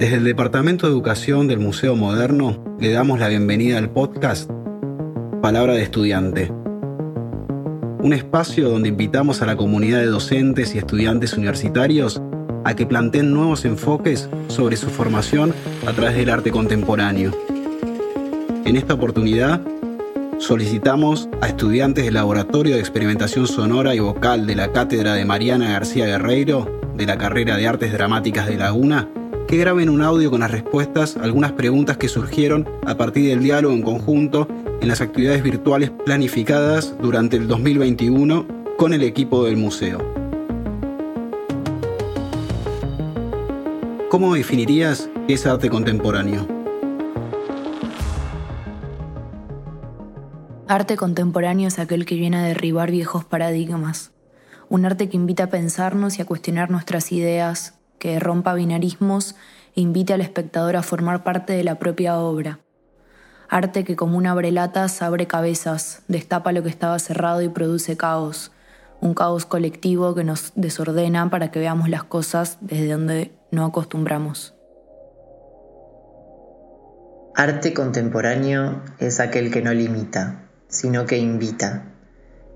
Desde el Departamento de Educación del Museo Moderno le damos la bienvenida al podcast Palabra de Estudiante. Un espacio donde invitamos a la comunidad de docentes y estudiantes universitarios a que planteen nuevos enfoques sobre su formación a través del arte contemporáneo. En esta oportunidad, solicitamos a estudiantes del Laboratorio de Experimentación Sonora y Vocal de la Cátedra de Mariana García Guerreiro de la carrera de Artes Dramáticas de Laguna que graben un audio con las respuestas a algunas preguntas que surgieron a partir del diálogo en conjunto en las actividades virtuales planificadas durante el 2021 con el equipo del museo. ¿Cómo definirías qué es arte contemporáneo? Arte contemporáneo es aquel que viene a derribar viejos paradigmas, un arte que invita a pensarnos y a cuestionar nuestras ideas, que rompa binarismos e invite al espectador a formar parte de la propia obra. Arte que como una abrelatas abre cabezas, destapa lo que estaba cerrado y produce caos, un caos colectivo que nos desordena para que veamos las cosas desde donde no acostumbramos. Arte contemporáneo es aquel que no limita, sino que invita.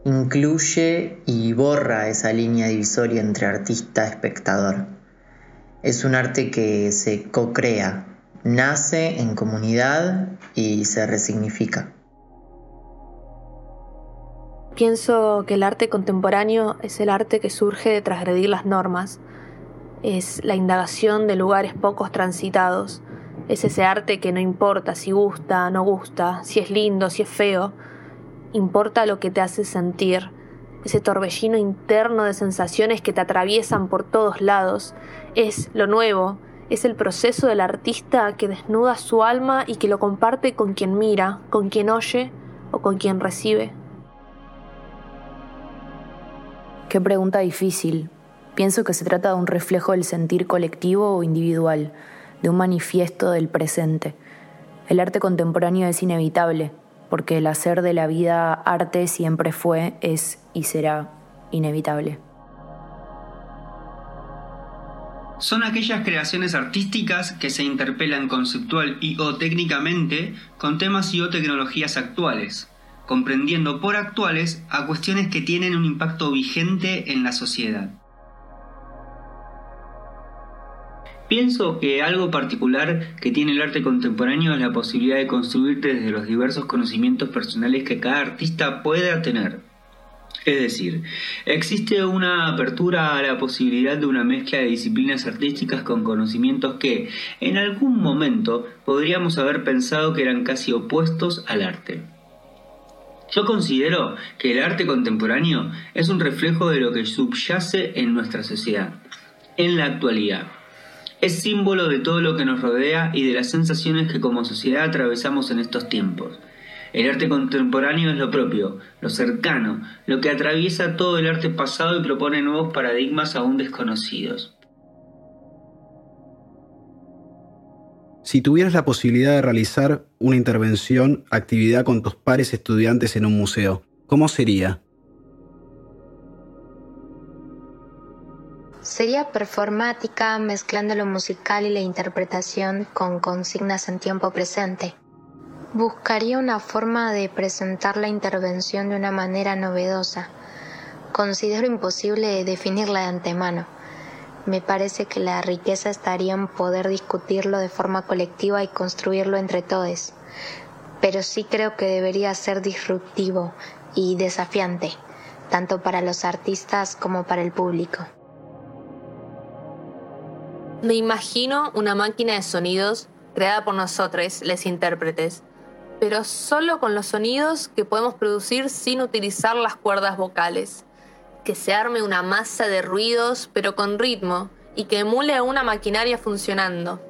Incluye y borra esa línea divisoria entre artista-espectador es un arte que se co-crea, nace en comunidad y se resignifica. Pienso que el arte contemporáneo es el arte que surge de transgredir las normas, es la indagación de lugares pocos transitados, es ese arte que no importa si gusta, no gusta, si es lindo, si es feo, importa lo que te hace sentir, ese torbellino interno de sensaciones que te atraviesan por todos lados, es lo nuevo, es el proceso del artista que desnuda su alma y que lo comparte con quien mira, con quien oye o con quien recibe. Qué pregunta difícil. Pienso que se trata de un reflejo del sentir colectivo o individual, de un manifiesto del presente. El arte contemporáneo es inevitable, porque el hacer de la vida arte siempre fue, es y será inevitable. Son aquellas creaciones artísticas que se interpelan conceptual y o técnicamente con temas y o tecnologías actuales, comprendiendo por actuales a cuestiones que tienen un impacto vigente en la sociedad. Pienso que algo particular que tiene el arte contemporáneo es la posibilidad de construirte desde los diversos conocimientos personales que cada artista pueda tener. Es decir, existe una apertura a la posibilidad de una mezcla de disciplinas artísticas con conocimientos que, en algún momento, podríamos haber pensado que eran casi opuestos al arte. Yo considero que el arte contemporáneo es un reflejo de lo que subyace en nuestra sociedad, en la actualidad es símbolo de todo lo que nos rodea y de las sensaciones que como sociedad atravesamos en estos tiempos. El arte contemporáneo es lo propio, lo cercano, lo que atraviesa todo el arte pasado y propone nuevos paradigmas aún desconocidos. Si tuvieras la posibilidad de realizar una intervención, actividad con tus pares estudiantes en un museo, ¿cómo sería? Sería performática mezclando lo musical y la interpretación con consignas en tiempo presente. Buscaría una forma de presentar la intervención de una manera novedosa. Considero imposible definirla de antemano. Me parece que la riqueza estaría en poder discutirlo de forma colectiva y construirlo entre todos. Pero sí creo que debería ser disruptivo y desafiante, tanto para los artistas como para el público. Me imagino una máquina de sonidos creada por nosotros, les intérpretes, pero solo con los sonidos que podemos producir sin utilizar las cuerdas vocales. Que se arme una masa de ruidos, pero con ritmo, y que emule a una maquinaria funcionando.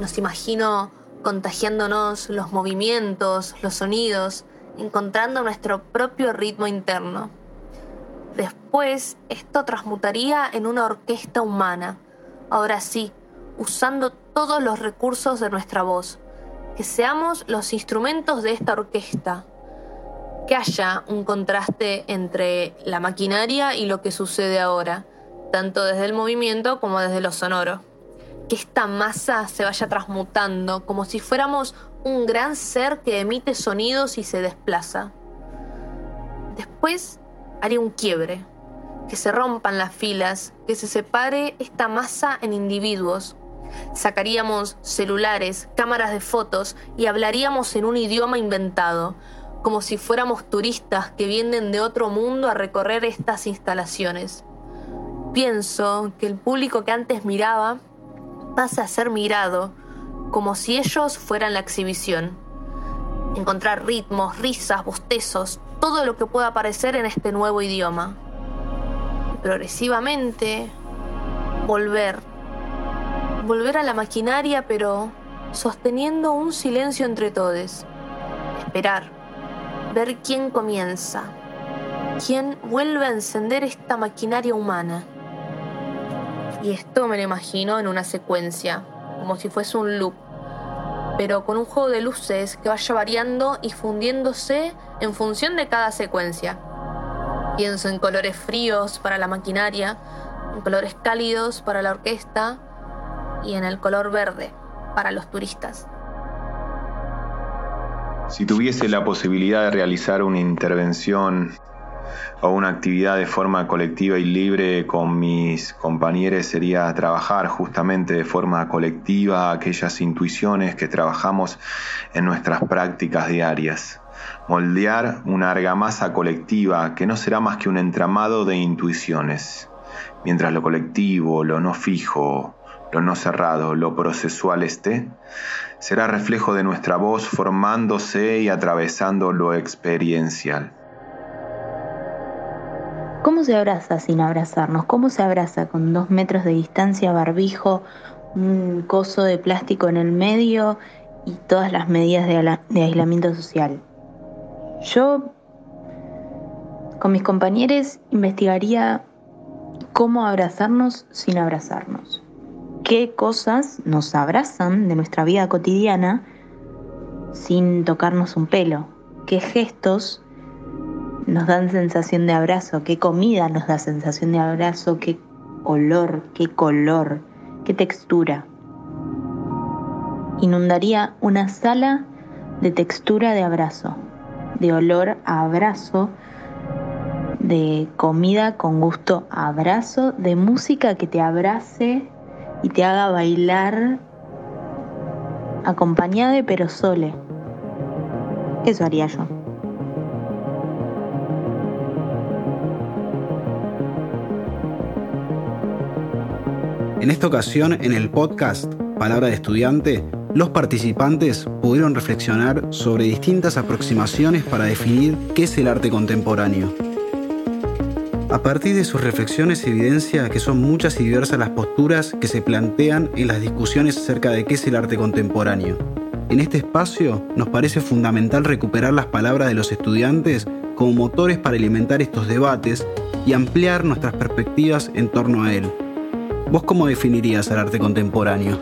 Nos imagino contagiándonos los movimientos, los sonidos, encontrando nuestro propio ritmo interno. Después, esto transmutaría en una orquesta humana ahora sí, usando todos los recursos de nuestra voz, que seamos los instrumentos de esta orquesta, que haya un contraste entre la maquinaria y lo que sucede ahora, tanto desde el movimiento como desde lo sonoro, que esta masa se vaya transmutando, como si fuéramos un gran ser que emite sonidos y se desplaza. Después haría un quiebre, que se rompan las filas, que se separe esta masa en individuos. Sacaríamos celulares, cámaras de fotos y hablaríamos en un idioma inventado, como si fuéramos turistas que vienen de otro mundo a recorrer estas instalaciones. Pienso que el público que antes miraba pasa a ser mirado, como si ellos fueran la exhibición. Encontrar ritmos, risas, bostezos, todo lo que pueda aparecer en este nuevo idioma. Progresivamente, volver. Volver a la maquinaria, pero sosteniendo un silencio entre todos. Esperar. Ver quién comienza. Quién vuelve a encender esta maquinaria humana. Y esto me lo imagino en una secuencia, como si fuese un loop, pero con un juego de luces que vaya variando y fundiéndose en función de cada secuencia. Pienso en colores fríos para la maquinaria, en colores cálidos para la orquesta y en el color verde para los turistas. Si tuviese la posibilidad de realizar una intervención o una actividad de forma colectiva y libre con mis compañeros sería trabajar justamente de forma colectiva aquellas intuiciones que trabajamos en nuestras prácticas diarias. Moldear una argamasa colectiva que no será más que un entramado de intuiciones. Mientras lo colectivo, lo no fijo, lo no cerrado, lo procesual esté, será reflejo de nuestra voz formándose y atravesando lo experiencial. ¿Cómo se abraza sin abrazarnos? ¿Cómo se abraza con dos metros de distancia, barbijo, un coso de plástico en el medio y todas las medidas de, de aislamiento social? Yo, con mis compañeros, investigaría cómo abrazarnos sin abrazarnos. ¿Qué cosas nos abrazan de nuestra vida cotidiana sin tocarnos un pelo? ¿Qué gestos nos dan sensación de abrazo, qué comida nos da sensación de abrazo, qué olor, qué color, qué textura. Inundaría una sala de textura de abrazo, de olor a abrazo, de comida con gusto a abrazo, de música que te abrace y te haga bailar acompañada pero sole. Eso haría yo. En esta ocasión, en el podcast Palabra de Estudiante, los participantes pudieron reflexionar sobre distintas aproximaciones para definir qué es el arte contemporáneo. A partir de sus reflexiones evidencia que son muchas y diversas las posturas que se plantean en las discusiones acerca de qué es el arte contemporáneo. En este espacio nos parece fundamental recuperar las palabras de los estudiantes como motores para alimentar estos debates y ampliar nuestras perspectivas en torno a él. ¿Vos cómo definirías el arte contemporáneo?